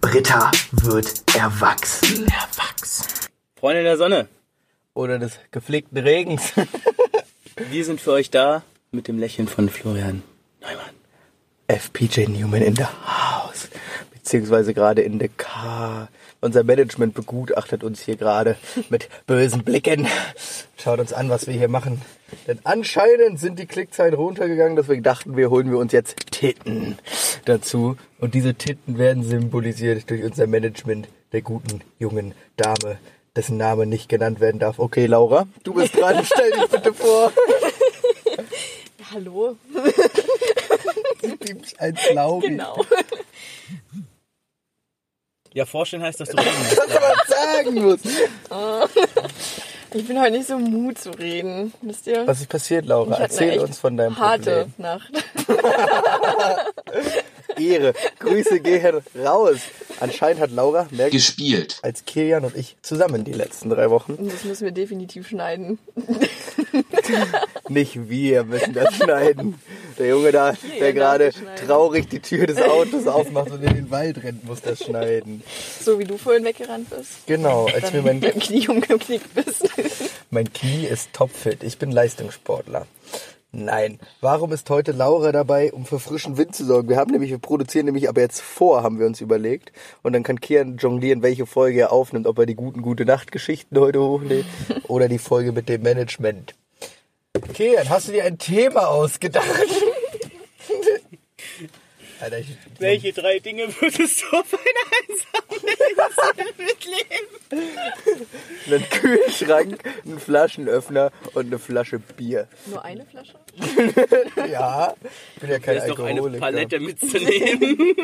Britta wird erwachsen. Erwachsen. Freunde der Sonne, Oder des gepflegten Regens. wir sind für euch da mit dem Lächeln von Florian Neumann. FPJ Newman in the house. Beziehungsweise gerade in the car. Unser Management begutachtet uns hier gerade mit bösen Blicken. Schaut uns an, was wir hier machen. Denn anscheinend sind die Klickzahlen runtergegangen, deswegen dachten wir, holen wir uns jetzt Titten dazu. Und diese Titten werden symbolisiert durch unser Management der guten jungen Dame, dessen Name nicht genannt werden darf. Okay, Laura, du bist dran. Stell dich bitte vor. Hallo? Piepst ein Laubi. Genau. Ja, vorstellen heißt, dass du reden musst. Was man sagen muss. Ich bin heute nicht so Mut zu reden. Wisst ihr? Was ist passiert, Laura? Ich hatte eine Erzähl uns von deinem harte Problem. Nacht. Ehre. Grüße gehen raus. Anscheinend hat Laura mehr gespielt. als Kilian und ich zusammen die letzten drei Wochen. Das müssen wir definitiv schneiden. Nicht wir müssen das schneiden. Der Junge da, der gerade traurig die Tür des Autos aufmacht und in den Wald rennt, muss das schneiden. So wie du vorhin weggerannt bist. Genau, als mir mein, mit Knie umgeknickt bist. mein Knie ist topfit. Ich bin Leistungssportler. Nein. Warum ist heute Laura dabei, um für frischen Wind zu sorgen? Wir haben nämlich, wir produzieren nämlich aber jetzt vor, haben wir uns überlegt. Und dann kann Kian jonglieren, welche Folge er aufnimmt, ob er die guten Gute Nacht Geschichten heute hochlädt oder die Folge mit dem Management. Kian, hast du dir ein Thema ausgedacht? Alter, ich, Welche drei Dinge würdest du auf einer einsamen mitleben? einen Kühlschrank, einen Flaschenöffner und eine Flasche Bier. Nur eine Flasche? Ja, ich bin ja kein ist doch eine Alkoholiker. Palette mitzunehmen.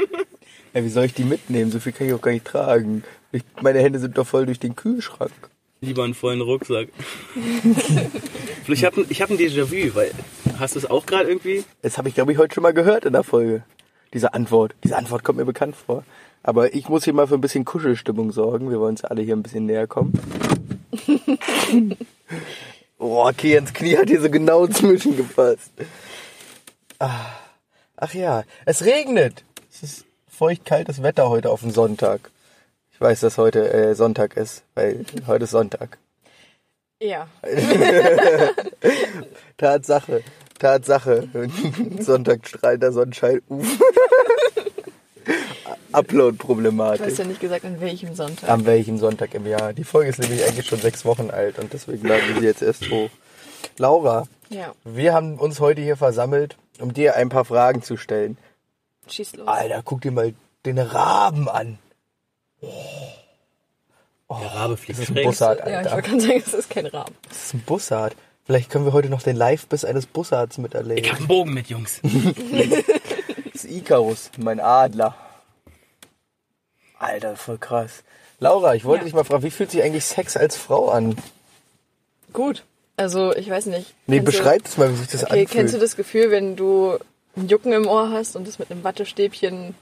Ja, wie soll ich die mitnehmen? So viel kann ich auch gar nicht tragen. Ich, meine Hände sind doch voll durch den Kühlschrank. Lieber einen vollen Rucksack. ich habe ich hab ein Déjà-vu, weil hast du es auch gerade irgendwie? Das habe ich, glaube ich, heute schon mal gehört in der Folge. Diese Antwort. Diese Antwort kommt mir bekannt vor. Aber ich muss hier mal für ein bisschen Kuschelstimmung sorgen. Wir wollen uns alle hier ein bisschen näher kommen. oh, okay, ins Knie hat hier so genau zwischengepasst. Ah. Ach ja, es regnet. Es ist feucht-kaltes Wetter heute auf dem Sonntag. Ich weiß, dass heute äh, Sonntag ist, weil heute ist Sonntag. Ja. Tatsache, Tatsache. Sonntag strahlender Sonnenschein. Uff. Du Upload-Problematik. hast ja nicht gesagt, an welchem Sonntag. An welchem Sonntag im Jahr? Die Folge ist nämlich eigentlich schon sechs Wochen alt und deswegen laden wir sie jetzt erst hoch. Laura, Ja, wir haben uns heute hier versammelt, um dir ein paar Fragen zu stellen. schieß los. Alter, guck dir mal den Raben an. Der Rabe fliegt Das ist ein. Bussard, Ja, ich Alter. gerade sagen, es ist kein Raben. Das ist ein Bussard. Vielleicht können wir heute noch den Live-Biss eines Bussards Ich miterleben. hab einen Bogen mit, Jungs. Das ist Icarus, mein Adler. Alter, voll krass. Laura, ich wollte Ja. dich mal fragen, wie fühlt sich eigentlich Sex als Frau an? Gut. Also, ich weiß nicht. Nee, Kennst beschreib es mal, wie sich das Okay, anfühlt. kennst du das Gefühl, wenn du ein Jucken im Ohr hast und das mit einem Wattestäbchen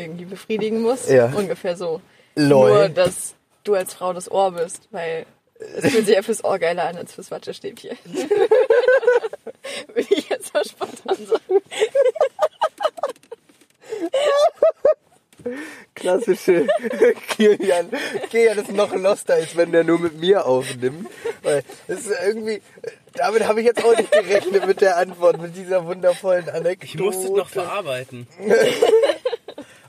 irgendwie befriedigen musst? Ja. Ungefähr so. Lol. Nur, dass du als Frau das Ohr bist, weil es fühlt sich ja fürs Ohr geiler an als fürs Wattestäbchen. Würde ich jetzt mal spontan sagen. Klassische Kilian. Kilian ist noch loster, als wenn der nur mit mir aufnimmt. Weil das ist irgendwie, damit habe ich jetzt auch nicht gerechnet mit der Antwort, mit dieser wundervollen Anekdote. Ich musste es noch verarbeiten.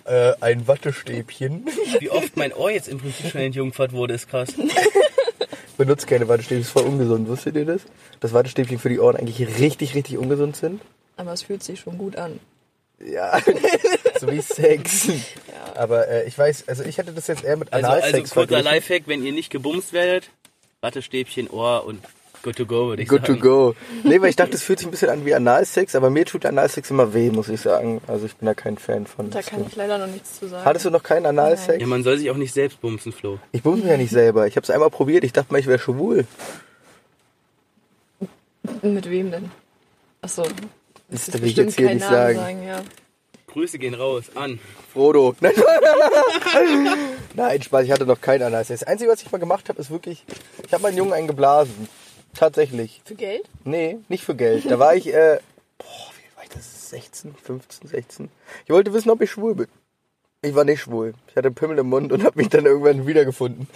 Äh, ein Wattestäbchen. Wie oft mein Ohr jetzt im Prinzip schon entjungfert wurde, ist krass. Benutzt keine Wattestäbchen, ist voll ungesund. Wusstet ihr das? Dass Wattestäbchen für die Ohren eigentlich richtig, richtig ungesund sind? Aber es fühlt sich schon gut an. Ja, so wie Sex. Aber äh, ich weiß, also ich hatte das jetzt eher mit Also, also Analsex kurzer. Lifehack, wenn ihr nicht gebumst werdet, Wattestäbchen, Ohr und good to go, würde ich Good to sagen. go. Nee, weil ich dachte, es fühlt sich ein bisschen an wie Analsex, aber mir tut Analsex immer weh, muss ich sagen. Also ich bin da kein Fan von. Da kann ich leider noch nichts zu sagen. Hattest du noch keinen Analsex? Ja, man soll sich auch nicht selbst bumsen, Flo. Ich bumse mich ja nicht selber. Ich habe es einmal probiert. Ich dachte mal, ich wäre schwul. Mit wem denn? Achso. Das Das will ich jetzt hier nicht Namen sagen. ja. Grüße gehen raus an. Frodo. Nein, Nein, Spaß, ich hatte noch keinen Analsex. Das Einzige, was ich mal gemacht habe, ist wirklich, ich habe meinen Jungen einen geblasen. Tatsächlich. Für Geld? Nee, nicht für Geld. Da war ich, äh, boah, wie alt war ich das? 16, 15, 16. Ich wollte wissen, ob ich schwul bin. Ich war nicht schwul. Ich hatte einen Pimmel im Mund und habe mich dann irgendwann wiedergefunden.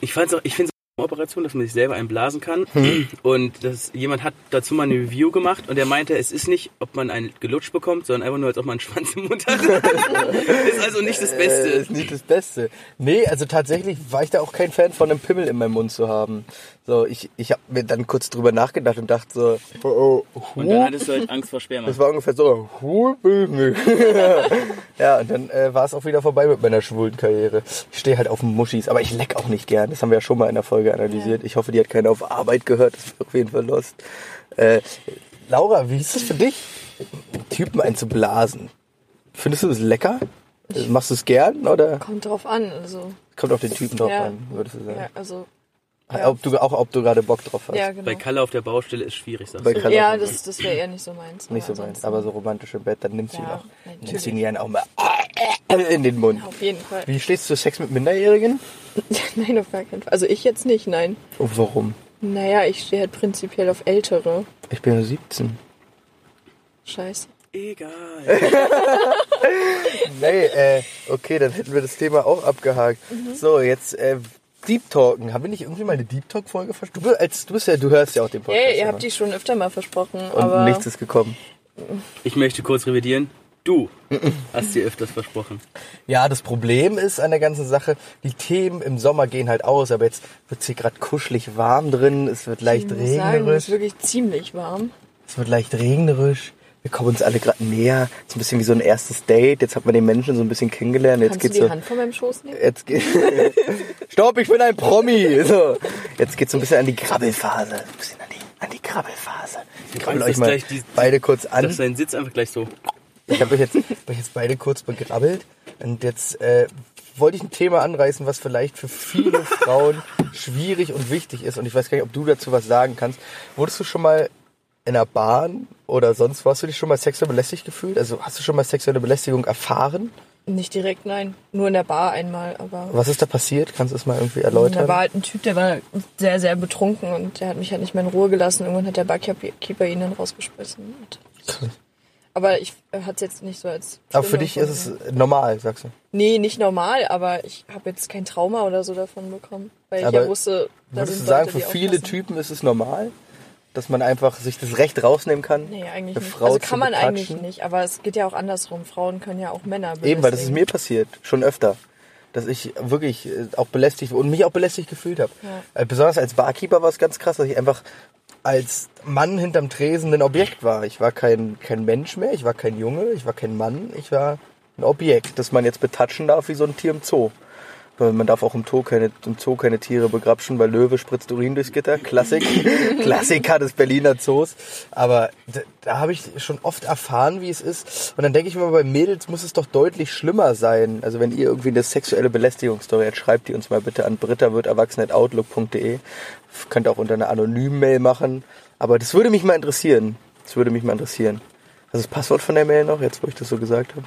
Ich fand's auch, ich finde Operation, dass man sich selber einblasen kann. Hm. Und das, jemand hat dazu mal eine Review gemacht und der meinte, es ist nicht, ob man einen gelutscht bekommt, sondern einfach nur, als ob man einen Schwanz im Mund hat. ist also nicht das Äh, Beste. ist nicht das Beste. Nee, also tatsächlich war ich da auch kein Fan von einem Pimmel in meinem Mund zu haben. So, ich, ich habe mir dann kurz drüber nachgedacht und dachte so, oh, oh, Und dann hattest du halt Angst vor Sperma. Das war ungefähr so, Pimmel. ja, und dann äh, war es auch wieder vorbei mit meiner schwulen Karriere. Ich stehe halt auf Muschis, aber ich leck auch nicht gern. Das haben wir ja schon mal in der Folge analysiert. Ich hoffe, die hat keiner auf Arbeit gehört. Das ist auf jeden Fall lost. Äh, Laura, wie ist es für dich, Typen einzublasen? Findest du das lecker? Machst du es gern oder Kommt drauf an. Also, kommt auf den Typen drauf Ja. an, würdest du sagen? ja, also, Ob du, auch ob du gerade Bock drauf hast. ja, genau. Bei Kalle auf der Baustelle ist schwierig, sagst Bei du. Kalle ja, das, das wäre eher nicht so meins. Nicht so meins, aber so romantisch im Bett, dann nimmst du ihn Ja, auch. natürlich. Nimmst ihn dann auch mal in den Mund. Auf jeden Fall. Wie stehst du zu Sex mit Minderjährigen? nein, auf gar keinen Fall. Also ich jetzt nicht, nein. Oh, warum? Naja, ich stehe halt prinzipiell auf Ältere. Ich bin ja 17. Scheiße. Egal. Nee, äh, okay, dann hätten wir das Thema auch abgehakt. Mhm. So, jetzt äh, Deep Talken. Haben wir nicht irgendwie mal eine Deep Talk Folge versprochen? Du, als, du bist ja, du hörst ja auch den Podcast. Hey, ihr immer. habt die schon öfter mal versprochen, Und aber nichts ist gekommen. Ich möchte kurz revidieren. Du hast dir öfters versprochen. Ja, das Problem ist an der ganzen Sache, die Themen im Sommer gehen halt aus, aber jetzt wird es hier gerade kuschelig warm drin, es wird leicht ich muss sagen, es regnerisch. ist wirklich ziemlich warm. Es wird leicht regnerisch. Wir kommen uns alle gerade näher. So ein bisschen wie so ein erstes Date. Jetzt hat man den Menschen so ein bisschen kennengelernt. Jetzt Kannst du geht's die so. Hand von meinem Schoß nehmen? Jetzt geht. Stopp, ich bin ein Promi. So. Jetzt geht's so ein bisschen an die Krabbelphase. Ein bisschen an die, an die Krabbelphase. Ich krabbel euch mal gleich die- beide kurz an. Dass dein Sitz einfach gleich so. Ich habe euch jetzt, hab euch jetzt beide kurz begrabbelt. Und jetzt äh, wollte ich ein Thema anreißen, was vielleicht für viele Frauen schwierig und wichtig ist. Und ich weiß gar nicht, ob du dazu was sagen kannst. Wurdest du schon mal in einer Bahn oder sonst wo, hast du dich schon mal sexuell belästigt gefühlt? Also hast du schon mal sexuelle Belästigung erfahren? Nicht direkt, nein. Nur in der Bar einmal, aber. Was ist da passiert? Kannst du es mal irgendwie Da erläutern? war halt ein Typ, der war sehr, sehr betrunken und der hat mich halt nicht mehr in Ruhe gelassen. Irgendwann hat der Barkeeper ihn dann rausgeschmissen. Und aber ich hatte es jetzt nicht so als. Aber für dich ist es normal, sagst du. Nee, nicht normal, aber ich habe jetzt kein Trauma oder so davon bekommen. Weil ich Aber ja wusste, da Würdest du sagen, Leute, für viele aufpassen. Typen ist es normal, dass man einfach sich das Recht rausnehmen kann? Nee, eigentlich eine nicht. Frau also kann man eigentlich betatschen? nicht, aber es geht ja auch andersrum. Frauen können ja auch Männer Eben, weil das ist belästigen. mir passiert, schon öfter. Dass ich wirklich äh, auch belästigt und mich auch belästigt gefühlt habe. Ja. Äh, Besonders als Barkeeper war es ganz krass, dass ich einfach als Mann hinterm Tresen ein Objekt war. Ich war kein, kein Mensch mehr, ich war kein Junge, ich war kein Mann, ich war ein Objekt, das man jetzt betatschen darf wie so ein Tier im Zoo. Man darf auch im Zoo keine, im Zoo keine Tiere begrapschen, weil Löwe spritzt Urin durchs Gitter. Klassik. Klassiker des Berliner Zoos. Aber da, da habe ich schon oft erfahren, wie es ist. Und dann denke ich mir, bei Mädels muss es doch deutlich schlimmer sein. Also wenn ihr irgendwie eine sexuelle Belästigungsstory habt, schreibt die uns mal bitte an britta.erwachsen.outlook.de. Könnt auch unter einer anonymen Mail machen. Aber das würde mich mal interessieren. Das würde mich mal interessieren. Ist das Passwort von der Mail noch, jetzt wo ich das so gesagt habe?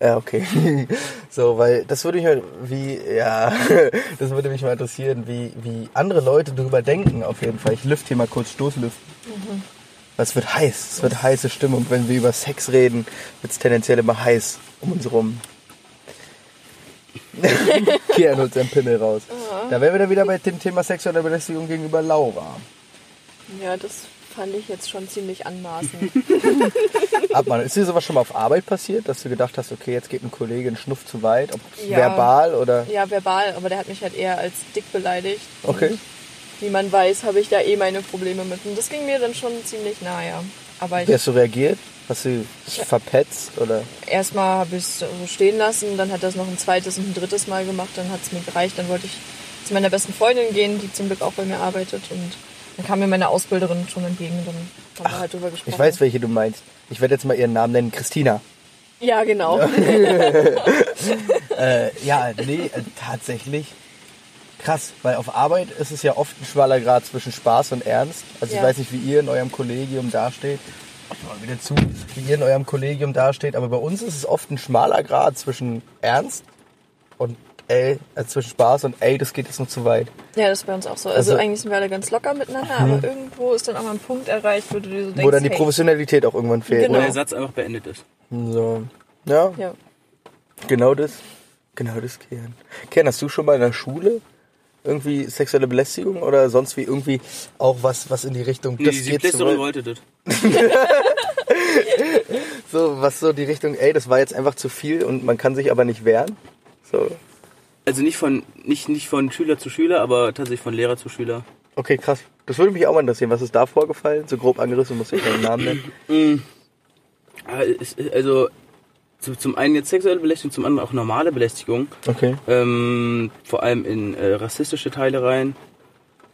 Ja, okay. so, weil das würde mich mal, wie, ja, das würde mich mal interessieren, wie, wie andere Leute darüber denken, auf jeden Fall. Ich lüfte hier mal kurz Stoßlüften. Weil Es wird heiß, es wird heiße Stimmung. Wenn wir über Sex reden, wird es tendenziell immer heiß um uns rum. Kian holt seinen Pimmel raus. Da wären wir dann wieder bei dem Thema sexuelle Belästigung gegenüber Laura. Ja, das fand ich jetzt schon ziemlich anmaßend. Abmann, ist dir sowas schon mal auf Arbeit passiert, dass du gedacht hast, okay, jetzt geht ein Kollege einen Schnuff zu weit, ob Ja. verbal oder... ja, verbal, aber der hat mich halt eher als dick beleidigt. Okay. Und wie man weiß, habe ich da eh meine Probleme mit. Und das ging mir dann schon ziemlich nah, ja. Aber ich, Wie hast du reagiert? Hast du verpetzt oder? erstmal habe ich es so stehen lassen, dann hat er es noch ein zweites und ein drittes Mal gemacht, dann hat es mir gereicht. Dann wollte ich zu meiner besten Freundin gehen, die zum Glück auch bei mir arbeitet. Und dann kam mir meine Ausbilderin schon entgegen. Dann haben wir halt drüber gesprochen. Ich weiß, welche du meinst. Ich werde jetzt mal ihren Namen nennen, Christina. Ja, genau. Äh, ja, nee, äh, tatsächlich. Krass, weil auf Arbeit ist es ja oft ein schmaler Grad zwischen Spaß und Ernst. Also ich Ja. weiß nicht, wie ihr in eurem Kollegium dasteht. Ich mal wieder zu, wie ihr in eurem Kollegium dasteht. Aber bei uns ist es oft ein schmaler Grad zwischen Ernst und ey, äh, zwischen Spaß und ey, das geht jetzt noch zu weit. Ja, das ist bei uns auch so. Also, Also- Mhm. eigentlich sind wir alle ganz locker miteinander, aber irgendwo ist dann auch mal ein Punkt erreicht, wo du dir so denkst, Wo dann die hey, Professionalität auch irgendwann fehlt. Genau. Wo Ne? der Satz einfach beendet ist. So. Ja, Ja. Genau das. Genau das, Kian. Kian, hast du schon mal in der Schule irgendwie sexuelle Belästigung oder sonst wie irgendwie auch was, was in die Richtung Nee, die Siebtklässlerin zu- wollte das. so was so die Richtung, ey, das war jetzt einfach zu viel und man kann sich aber nicht wehren. So, Also nicht von, nicht, nicht von Schüler zu Schüler, aber tatsächlich von Lehrer zu Schüler. okay, krass. Das würde mich auch mal interessieren. Was ist da vorgefallen? So grob angerissen, muss ich keinen Namen nennen. Ah, es- Also zu, zum einen jetzt sexuelle Belästigung, zum anderen auch normale Belästigung. Okay. Ähm, vor allem in äh, rassistische Teile rein.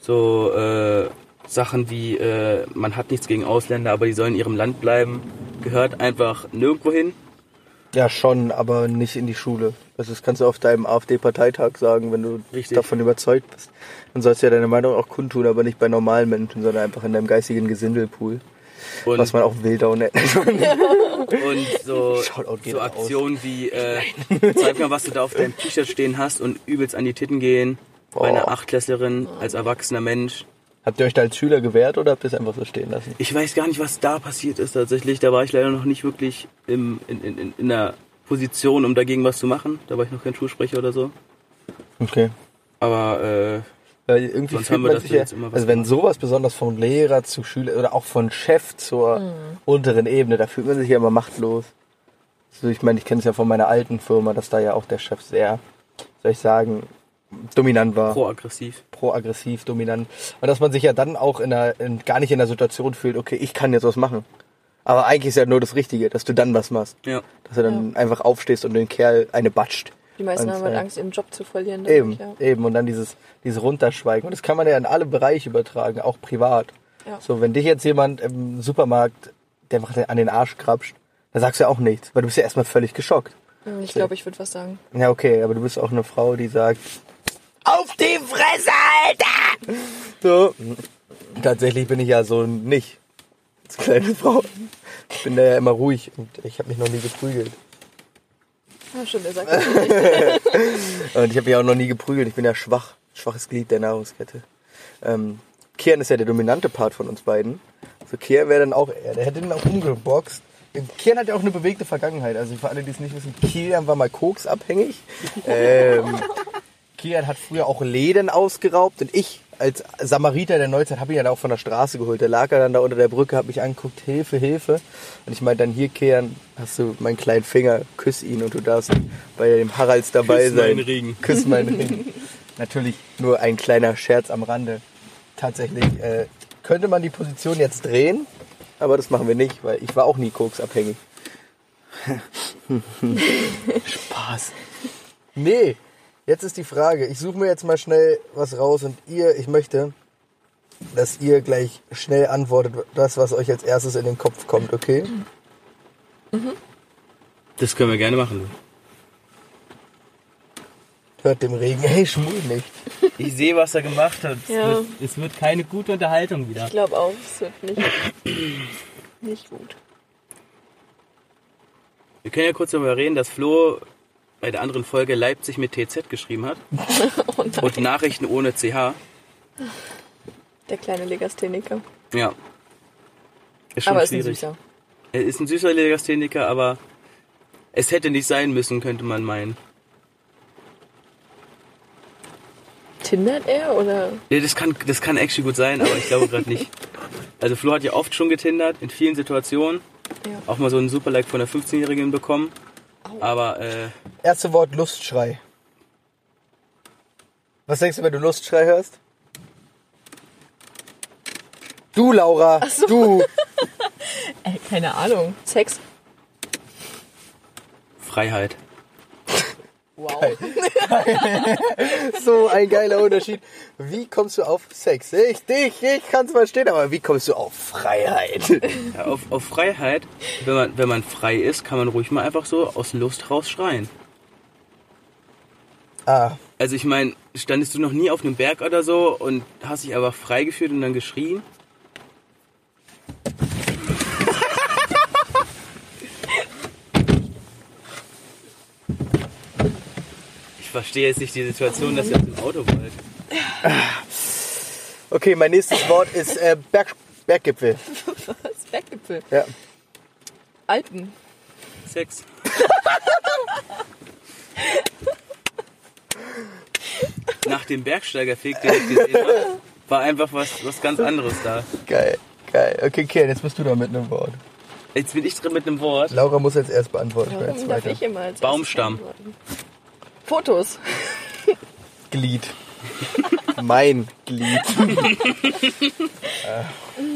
So äh, Sachen wie, äh, man hat nichts gegen Ausländer, aber die sollen in ihrem Land bleiben. Gehört einfach nirgendwo hin. Ja, schon, aber nicht in die Schule. Also das kannst du auf deinem AfD-Parteitag sagen, wenn du Richtig. davon überzeugt bist. Dann sollst du ja deine Meinung auch kundtun, aber nicht bei normalen Menschen, sondern einfach in deinem geistigen Gesindelpool. Und, Was man auch Wildau nennt. und so, so. Aktionen wie, äh, zeig mal, was du da auf deinem T-Shirt stehen hast und übelst an die Titten gehen. Bei einer. Achtklässlerin, als erwachsener Mensch. Habt ihr euch da als Schüler gewehrt oder habt ihr es einfach so stehen lassen? Ich weiß gar nicht, was da passiert ist tatsächlich. Da war ich leider noch nicht wirklich im, in, in, in, in der Position, um dagegen was zu machen. Da war ich noch kein Schulsprecher oder so. Okay. Aber äh, Weil irgendwie Sonst fühlt haben wir man das sich ja ja, jetzt immer was also wenn gemacht. sowas besonders vom Lehrer zu Schüler oder auch von Chef zur unteren Ebene, da fühlt man sich ja immer machtlos. Also ich meine, ich kenne es ja von meiner alten Firma, dass da ja auch der Chef sehr, soll ich sagen, dominant war. proaggressiv. Pro-aggressiv, dominant. Und dass man sich ja dann auch in einer, in, gar nicht in der Situation fühlt, okay, ich kann jetzt was machen. Aber eigentlich ist ja nur das Richtige, dass du dann was machst. Ja. Dass du dann einfach aufstehst und den Kerl eine batscht. Die meisten Und, haben halt äh, Angst, ihren Job zu verlieren. Eben, Ja. eben. Und dann dieses, dieses Runterschweigen. Und das kann man ja in alle Bereiche übertragen, auch privat. Ja. So, wenn dich jetzt jemand im Supermarkt, der macht an den Arsch krapscht, dann sagst du ja auch nichts, weil du bist ja erstmal völlig geschockt. Ich glaube, ich würde was sagen. Ja, okay, aber du bist auch eine Frau, die sagt, auf die Fresse, Alter! So. Tatsächlich bin ich ja so nicht. Als kleine Frau. Ich bin da ja immer ruhig und ich habe mich noch nie geprügelt. Ah, stimmt, er sagt das nicht. Und ich habe mich auch noch nie geprügelt. Ich bin ja schwach. Schwaches Glied der Nahrungskette. Ähm, Kian ist ja der dominante Part von uns beiden. So Kian wäre dann auch er. Der hätte den auch umgeboxt. Kian hat ja auch eine bewegte Vergangenheit. Also für alle, die es nicht wissen, Kian war mal koksabhängig. ähm, Kian hat früher auch Läden ausgeraubt und ich als Samariter der Neuzeit habe ihn dann auch von der Straße geholt. Der lag er dann da unter der Brücke, hat mich angeguckt, Hilfe, Hilfe. Und ich meinte dann, hier Kian, hast du meinen kleinen Finger, küss ihn und du darfst bei dem Haralds dabei Küss sein. meinen Ring. Küss meinen Ring. Natürlich nur ein kleiner Scherz am Rande. Tatsächlich äh, könnte man die Position jetzt drehen, aber das machen wir nicht, weil ich war auch nie koksabhängig. Spaß. Nee, jetzt ist die Frage. Ich suche mir jetzt mal schnell was raus und ihr, ich möchte, dass ihr gleich schnell antwortet, das, was euch als erstes in den Kopf kommt, okay? Das können wir gerne machen. Hört dem Regen, hey, schmul nicht. Ich sehe, was er gemacht hat. Es, Ja. wird, es wird keine gute Unterhaltung wieder. Ich glaube auch, es wird nicht, nicht gut. Wir können ja kurz darüber reden, dass Flo bei der anderen Folge Leipzig mit TZ geschrieben hat. Oh Und Nachrichten ohne CH. der kleine Legastheniker. Ja. Ist schon Aber ist ein schwierig. Süßer. Er ist ein süßer Legastheniker, aber es hätte nicht sein müssen, könnte man meinen. Tindert er oder? Ja, das kann, das kann actually gut sein, aber ich glaube gerade nicht. Also Flo hat ja oft schon getindert, in vielen Situationen. Ja. Auch mal so einen Super-Like von einer 15-Jährigen bekommen. Aber äh, Erste Wort Lustschrei. Was denkst du, wenn du Lustschrei hörst? Du, Laura, du. Ey, keine Ahnung. Sex? Freiheit. Wow. So ein geiler Unterschied. Wie kommst du auf Sex? Ich, dich, ich kann's verstehen, aber wie kommst du auf Freiheit? Ja, auf, auf Freiheit, wenn man, wenn man frei ist, kann man ruhig mal einfach so aus Lust raus schreien. Ah, Also ich meine, standest du noch nie auf einem Berg oder so und hast dich aber frei gefühlt und dann geschrien? Ich verstehe jetzt nicht die Situation, dass ihr auf dem Auto wollt. okay, mein nächstes Wort ist äh, Berg, Berggipfel. Das Berggipfel. Ja. Alpen. Sex. dem Bergsteigerfeg, den ich gesehen habe, war einfach was, was ganz anderes da. Geil, geil. Okay, Kian, jetzt bist du da mit einem Wort. Jetzt bin ich drin mit einem Wort. Laura muss jetzt erst beantworten. Warum jetzt darf ich immer als Baumstamm. Fotos. Glied. mein Glied. Ah,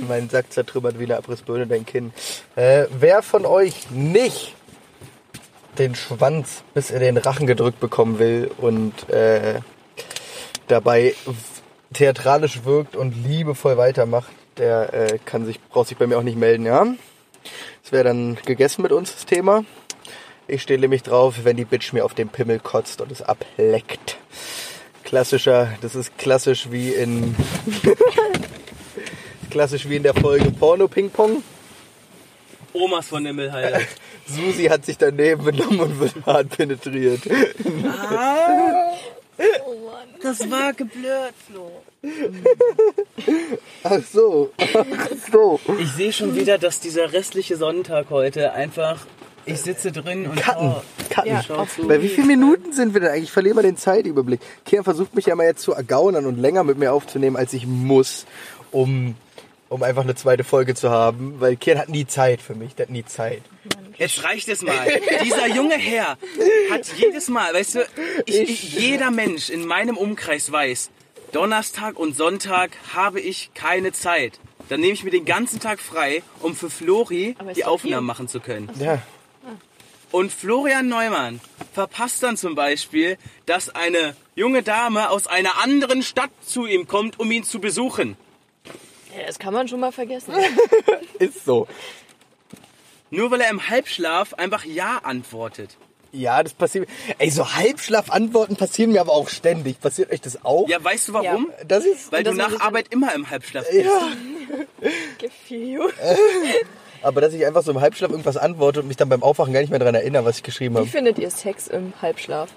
mein Sack zertrümmert wie eine Abrissbirne dein Kinn. Äh, wer von euch nicht den Schwanz bis in den Rachen gedrückt bekommen will und äh, dabei theatralisch wirkt und liebevoll weitermacht, der äh, kann sich, braucht sich bei mir auch nicht melden, ja? Das wäre dann gegessen mit uns, das Thema. Ich stehe nämlich drauf, wenn die Bitch mir auf den Pimmel kotzt und es ableckt. Klassischer, das ist klassisch wie in klassisch wie in der Folge Porno Ping Pong. Omas von Nimmelheide. Susi hat sich daneben benommen und wird hart penetriert. Das war geblurrt, Flo. Ach so, ach so. Ich sehe schon wieder, dass dieser restliche Sonntag heute einfach. Ich sitze drin und Cutten, schau- cutten. Ja, schau zu. Bei wie vielen Minuten sind wir denn eigentlich? Ich verliere mal den Zeitüberblick. Kian versucht mich ja mal jetzt zu ergaunern und länger mit mir aufzunehmen, als ich muss, um, um einfach eine zweite Folge zu haben. Weil Kian hat nie Zeit für mich, der hat nie Zeit. Jetzt reicht es mal. Dieser junge Herr hat jedes Mal, weißt du, ich, ich, jeder Mensch in meinem Umkreis weiß, Donnerstag und Sonntag habe ich keine Zeit. Dann nehme ich mir den ganzen Tag frei, um für Flori die Aufnahmen machen zu können. Ja, Und Florian Neumann verpasst dann zum Beispiel, dass eine junge Dame aus einer anderen Stadt zu ihm kommt, um ihn zu besuchen. Ja, das kann man schon mal vergessen. ist so. Nur weil er im Halbschlaf einfach Ja antwortet. Ja, das passiert. Ey, so Halbschlaf-Antworten passieren mir aber auch ständig. Passiert euch das auch? Ja, weißt du warum? Das ist. Weil dass du nach Arbeit immer im Halbschlaf bist. Ja. Gefühl. Aber dass ich einfach so im Halbschlaf irgendwas antworte und mich dann beim Aufwachen gar nicht mehr daran erinnere, was ich geschrieben Wie habe. findet ihr Sex im Halbschlaf?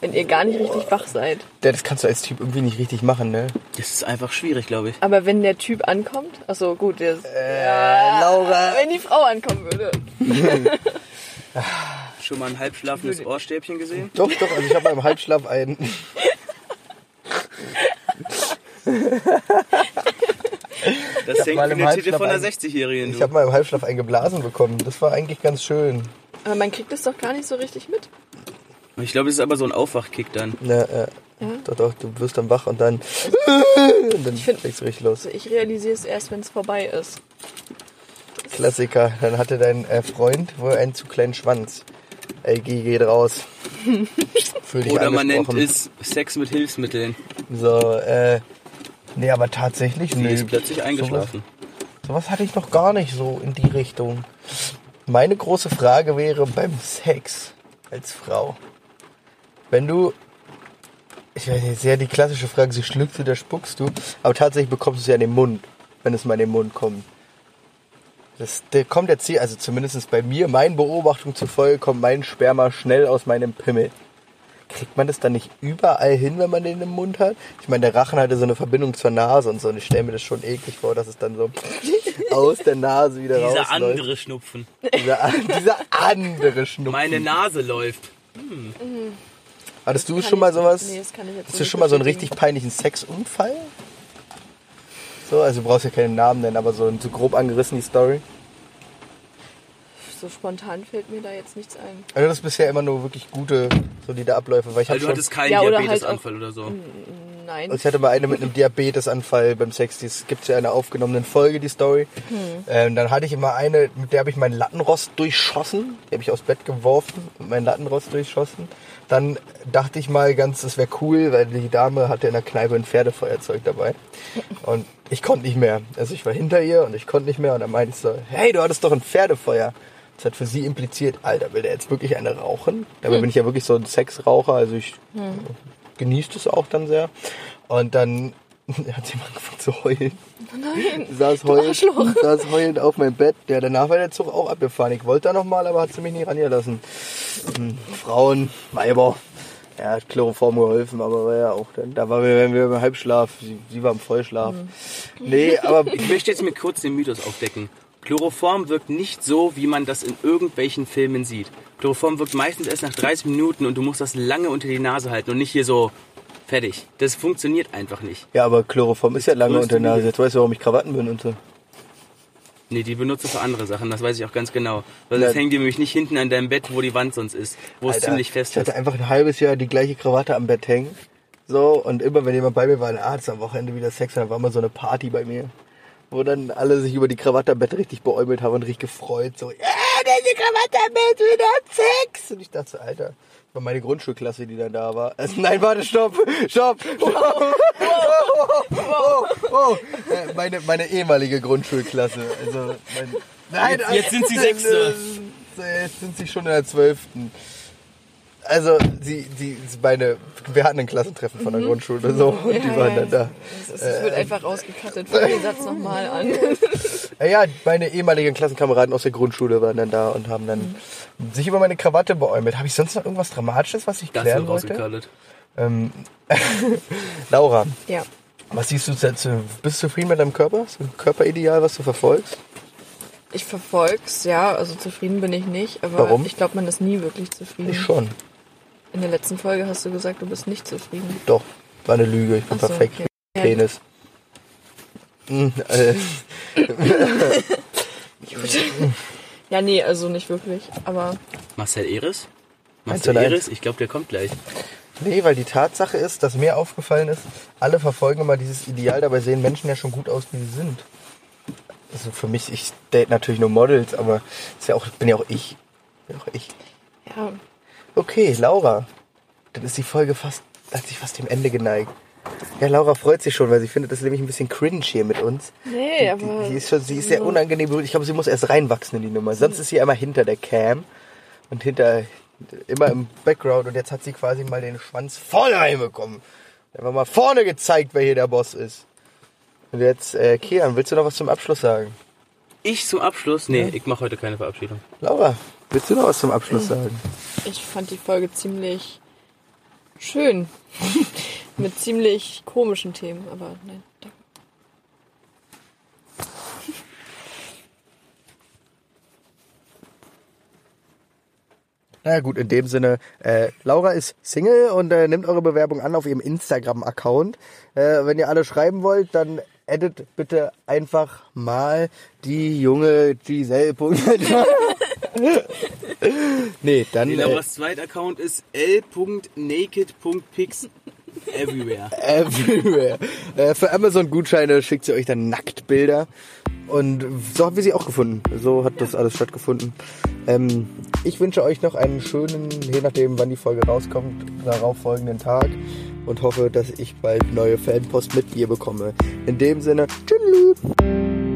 Wenn ihr gar nicht richtig wach seid. Ja, das kannst du als Typ irgendwie nicht richtig machen, ne? Das ist einfach schwierig, glaube ich. Aber wenn der Typ ankommt, achso gut, der, Äh, Laura. wenn die Frau ankommen würde. Schon mal ein halbschlafendes Ohrstäbchen gesehen? Doch, doch, also ich habe mal im Halbschlaf einen. Das hängt im der Titel Halbschlaf von einer ein- 60-Jährigen. Ich habe mal im Halbschlaf einen geblasen bekommen. Das war eigentlich ganz schön. Aber man kriegt es doch gar nicht so richtig mit. Ich glaube, das ist aber so ein Aufwachkick dann. Ja, ja. Doch, doch, du wirst dann wach und dann. Und dann find- legst du richtig los. Also ich realisiere es erst, wenn es vorbei ist. Klassiker. Dann hatte dein äh, Freund wohl einen zu kleinen Schwanz. Ey, geh, geht raus. Fühl dich Oder man nennt es Sex mit Hilfsmitteln. So, äh. Nee, aber tatsächlich Sie nee. ist plötzlich eingeschlafen. Sowas hatte ich noch gar nicht so in die Richtung. Meine große Frage wäre beim Sex als Frau. Wenn du. Ich weiß nicht, sehr die klassische Frage, sie schluckst oder spuckst du, aber tatsächlich bekommst du es ja in den Mund, wenn es mal in den Mund kommt. Das, der kommt jetzt hier, also zumindest bei mir, meinen Beobachtungen zufolge, kommt mein Sperma schnell aus meinem Pimmel. Kriegt man das dann nicht überall hin, wenn man den im Mund hat? Ich meine, der Rachen hat ja so eine Verbindung zur Nase und so. Und ich stelle mir das schon eklig vor, dass es dann so aus der Nase wieder Dieser rausläuft. andere Schnupfen. Dieser, dieser andere Schnupfen. Meine Nase läuft. Hattest du Kann schon mal sowas? Nee, das kann ich jetzt Hast so du schon mal so einen richtig peinlichen Sexunfall? So, also du brauchst ja keinen Namen nennen, aber so, so grob angerissen die Story. So spontan fällt mir da jetzt nichts ein. Also das ist bisher immer nur wirklich gute, solide Abläufe, weil ich habe du schon, hattest keinen Ja, oder halt Diabetesanfall oder so. Nein. ich hatte mal eine mit einem Diabetesanfall beim Sex, das gibt's ja in einer aufgenommenen Folge, die Story. Ähm, dann hatte ich immer eine, mit der habe ich meinen Lattenrost durchschossen, die habe ich aufs Bett geworfen und meinen Lattenrost durchschossen. Dann dachte ich mal ganz, das wäre cool, weil die Dame hatte in der Kneipe ein Pferdefeuerzeug dabei. Und ich konnte nicht mehr. Also ich war hinter ihr und ich konnte nicht mehr. Und dann meinte ich so, hey, du hattest doch ein Pferdefeuer. Das hat für sie impliziert, Alter, will der jetzt wirklich eine rauchen? Dabei bin ich ja wirklich so ein Sexraucher, also ich genießt es auch dann sehr. Und dann hat sie mal angefangen zu heulen. Nein. Saß heulend, saß heulend auf meinem Bett. Ja, danach war der Zug auch abgefahren. Ich wollte da nochmal, aber hat sie mich nicht rangelassen. Hm, Frauen, Weiber. Ja, hat Chloroform geholfen, aber war ja auch dann, da waren wir, wenn wir im Halbschlaf, sie, sie war im Vollschlaf. Nee, aber Ich möchte jetzt mir kurz den Mythos aufdecken. Chloroform wirkt nicht so, wie man das in irgendwelchen Filmen sieht. Chloroform wirkt meistens erst nach 30 Minuten und du musst das lange unter die Nase halten und nicht hier so Fertig. Das funktioniert einfach nicht. Ja, aber Chloroform ist ja lange unter der Nase. Jetzt weißt du, warum ich Krawatten benutze. Nee, die benutze ich für andere Sachen, das weiß ich auch ganz genau. Weil das hängen die nämlich nicht hinten an deinem Bett, wo die Wand sonst ist, wo es Alter, ziemlich fest ich ist. hatte einfach ein halbes Jahr die gleiche Krawatte am Bett hängen. So, und immer wenn jemand bei mir war, ein Arzt am Wochenende wieder Sex, dann war immer so eine Party bei mir. Wo dann alle sich über die Krawatte am Bett richtig beäumelt haben und richtig gefreut. So, ja, diese Krawatte am Bett, wieder hat Sex. Und ich dachte so, Alter, das war meine Grundschulklasse, die dann da war. Also, nein, warte, stopp, stopp. Oh, oh, oh, oh. Äh, Meine, meine ehemalige Grundschulklasse. Also, mein, nein, Jetzt- jetzt sind sie Sechste. äh, Jetzt sind sie schon in der Zwölften. Also, sie, sie, sie- meine, wir hatten ein Klassentreffen von der Grundschule, so, und die waren dann da. Es, es wird einfach rausgekattet. Fang den Satz nochmal an. Ja, ja, meine ehemaligen Klassenkameraden aus der Grundschule waren dann da und haben dann sich über meine Krawatte beäumelt. Habe ich sonst noch irgendwas Dramatisches, was ich Das klären wird wollte? rausgekaltet. Ähm, Laura, Ja. was siehst du jetzt? äh, Bist du zufrieden mit deinem Körper? Ist ein Körperideal, was du verfolgst? Ich verfolg's, ja, also zufrieden bin ich nicht, aber Warum? ich glaube, man ist nie wirklich zufrieden. Ich schon. In der letzten Folge hast du gesagt, du bist nicht zufrieden. Doch, war eine Lüge. Ich bin Ach so, perfekt. okay. Ja. Penis. Hm, äh, Ja, nee, also nicht wirklich, aber Marcel Eris? Marcel? Eris? Ich glaube, der kommt gleich. Nee, weil die Tatsache ist, dass mir aufgefallen ist, alle verfolgen immer dieses Ideal, dabei sehen Menschen ja schon gut aus, wie sie sind. Also für mich, ich date natürlich nur Models, aber ist ja auch, bin ja auch ich. Bin auch ich. ja, Okay, Laura. Dann ist die Folge fast, hat sich fast dem Ende geneigt. Ja, Laura freut sich schon, weil sie findet das nämlich ein bisschen cringe hier mit uns. nee, Die, aber die ist schon, sie ist sehr unangenehm berührt. Ich glaube, sie muss erst reinwachsen in die Nummer. Sonst ist sie immer hinter der Cam und hinter, immer im Background. Und jetzt hat sie quasi mal den Schwanz voll reinbekommen. Einfach mal vorne gezeigt, wer hier der Boss ist. Und jetzt, äh, Kian, willst du noch was zum Abschluss sagen? Ich zum Abschluss? Nee, ich mache heute keine Verabschiedung. Laura, willst du noch was zum Abschluss sagen? ich fand die Folge ziemlich schön. Mit ziemlich komischen Themen, aber nein, danke. Na ja, gut, in dem Sinne, äh, Laura ist Single und äh, nimmt eure Bewerbung an auf ihrem Instagram-Account. Äh, wenn ihr alle schreiben wollt, dann edit bitte einfach mal die junge Giselle. nee, dann Nee, äh, Lauras zweiter Account ist l.naked.pix everywhere. everywhere. äh, für Amazon-Gutscheine schickt sie euch dann Nacktbilder. Und so haben wir sie auch gefunden. So hat das alles stattgefunden. Ähm, ich wünsche euch noch einen schönen, je nachdem wann die Folge rauskommt, darauf folgenden Tag und hoffe, dass ich bald neue Fanpost mit ihr bekomme. In dem Sinne, tschüss.